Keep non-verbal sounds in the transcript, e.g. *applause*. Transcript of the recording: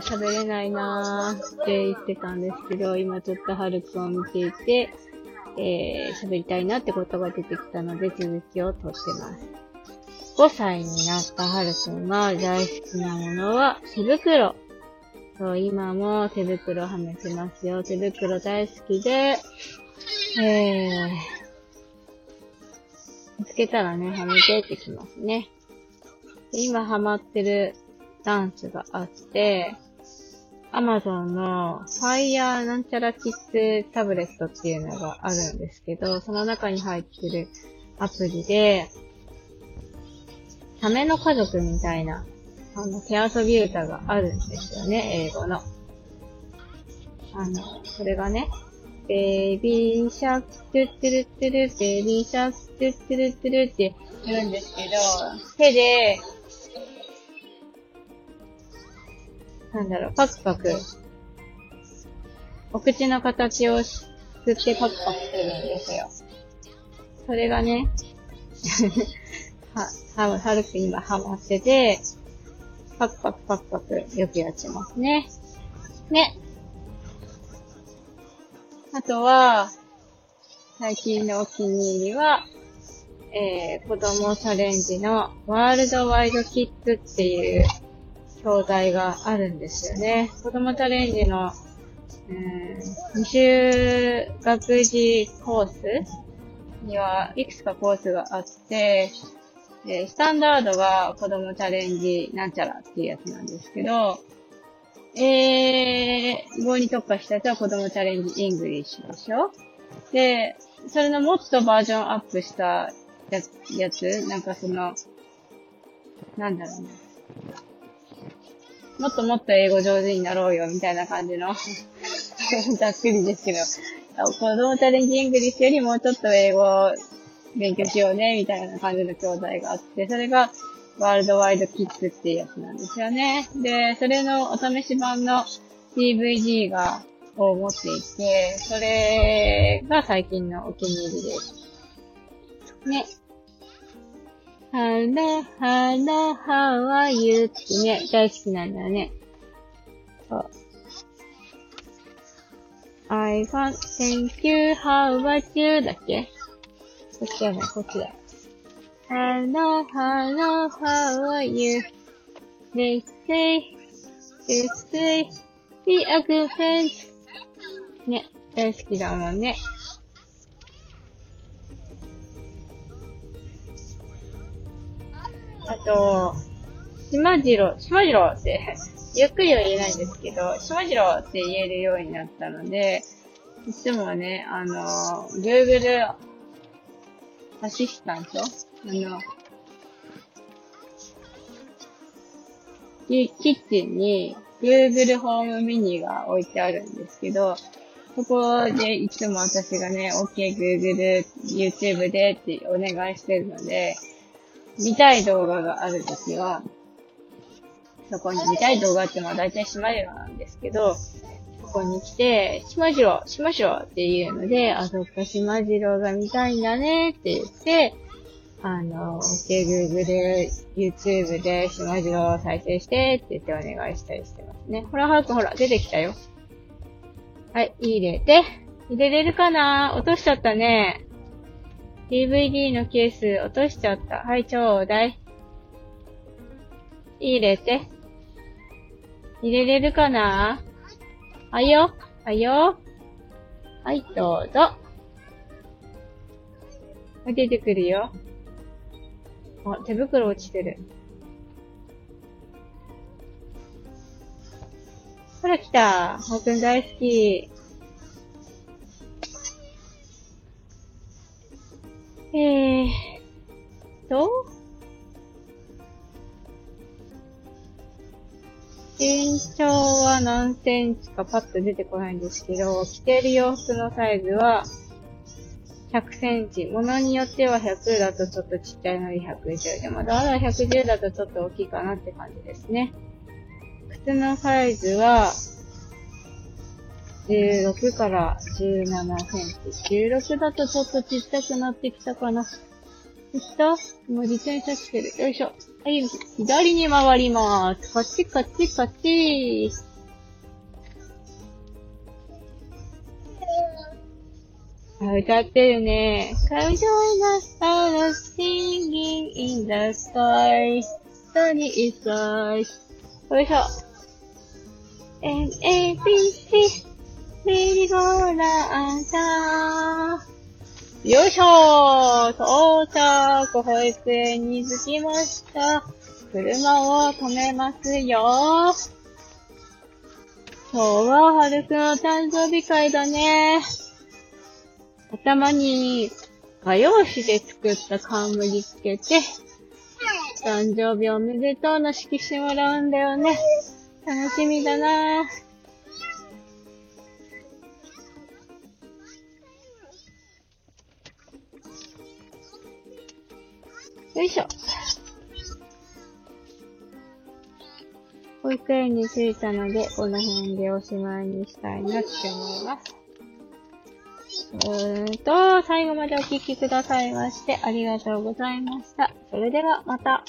喋れないなーって言ってたんですけど、今ちょっとハルくんを見ていて、えー、喋りたいなってことが出てきたので続きを撮ってます。5歳になったハルくんが大好きなものは手袋。そう、今も手袋はめてますよ。手袋大好きで、えー、見つけたらね、はめてってきますね。今ハマってるダンスがあって、アマゾンの Fire なんちゃらキッズタブレットっていうのがあるんですけど、その中に入ってるアプリで、サメの家族みたいな、あの、手遊び歌があるんですよね、英語の。あの、それがね、 Baby Shark、トゥットゥルットゥル、 Baby Shark、トゥットゥルットゥルって言うんですけど、手でなんだろう、パクパク。お口の形を作ってパクパクするんですよ。それがね、*laughs* は、は、はるく今ハマってて、パクパクパクパクよくやってますね。ね。あとは、最近のお気に入りは、えー、子供チャレンジの Worldwide Kids っていう教材があるんですよね。子供チャレンジの、えー、未就学時コースにはいくつかコースがあって、でスタンダードが子供チャレンジなんちゃらっていうやつなんですけど、英語に特化したやつは子供チャレンジ English でしょで、それのもっとバージョンアップしたやつ、なんかその、なんだろうね。もっともっと英語上手になろうよ、みたいな感じの *laughs* ざっくりですけど、子供チャレンジ English よりもうちょっと英語を勉強しようね、みたいな感じの教材があって、それが Worldwide Kids っていうやつなんですよね。で、それのお試し版の DVD が、を持っていて、それが最近のお気に入りです。ね。Hello, hello, how are you? ってね、大好きなんだよね。そう。I want, thank you, how about you? だっけこっちだね、こっちだ。Hello, hello, how are you? They say, they say, be a good friend. ね、大好きだもんね。あと、島次郎、島次郎って、ゆっくりは言えないんですけど、島次郎って言えるようになったので、いつもね、あの、Google アシスタントあの、キッチンに Google ホームミニが置いてあるんですけど、そこでいつも私がね、OK Google、YouTube でってお願いしてるので、見たい動画があるときは、そこに見たい動画ってまあ大体島次郎なんですけど、ここに来て、島次郎、島次郎っていうので、あ、そっか、島次郎が見たいんだねって言って、あの、OK Google、YouTube で島次郎を再生してって言ってお願いしたりしてますね。ほら、はるくほら、出てきたよ。はい、入れて。入れれるかな？落としちゃったね。DVD のケース落としちゃった。はい、ちょうだい。入れて。入れれるかな？はいよ。はいよ。はい、どうぞ。出てくるよ。あ、手袋落ちてる。ほら来た。ほくん大好き。えーと、身長は何センチかパッと出てこないんですけど、着てる洋服のサイズは100センチ。ものによっては100だとちょっとちっちゃいのに110でも、だから110だとちょっと大きいかなって感じですね。靴のサイズは16から17センチ。16だとちょっとちっちゃくなってきたかな。そしたもう自転車来てる。よいしょ。はい、左に回ります。こっちこっちこっち。あ、歌ってるね。Come join the stars singing in the sky. Sunny is bright. よいしょ。N, A, B, C, メリーゴーランサー。よいしょー到着保育園に着きました。車を止めますよ今日ははるくんの誕生日会だね。頭に、画用紙で作った冠つけて、誕生日おめでとうの色紙もらうんだよね。楽しみだなよいしょ。保育園に着いたので、この辺でおしまいにしたいなって思います。うーんと、最後までお聴きくださいましてありがとうございました。それではまた。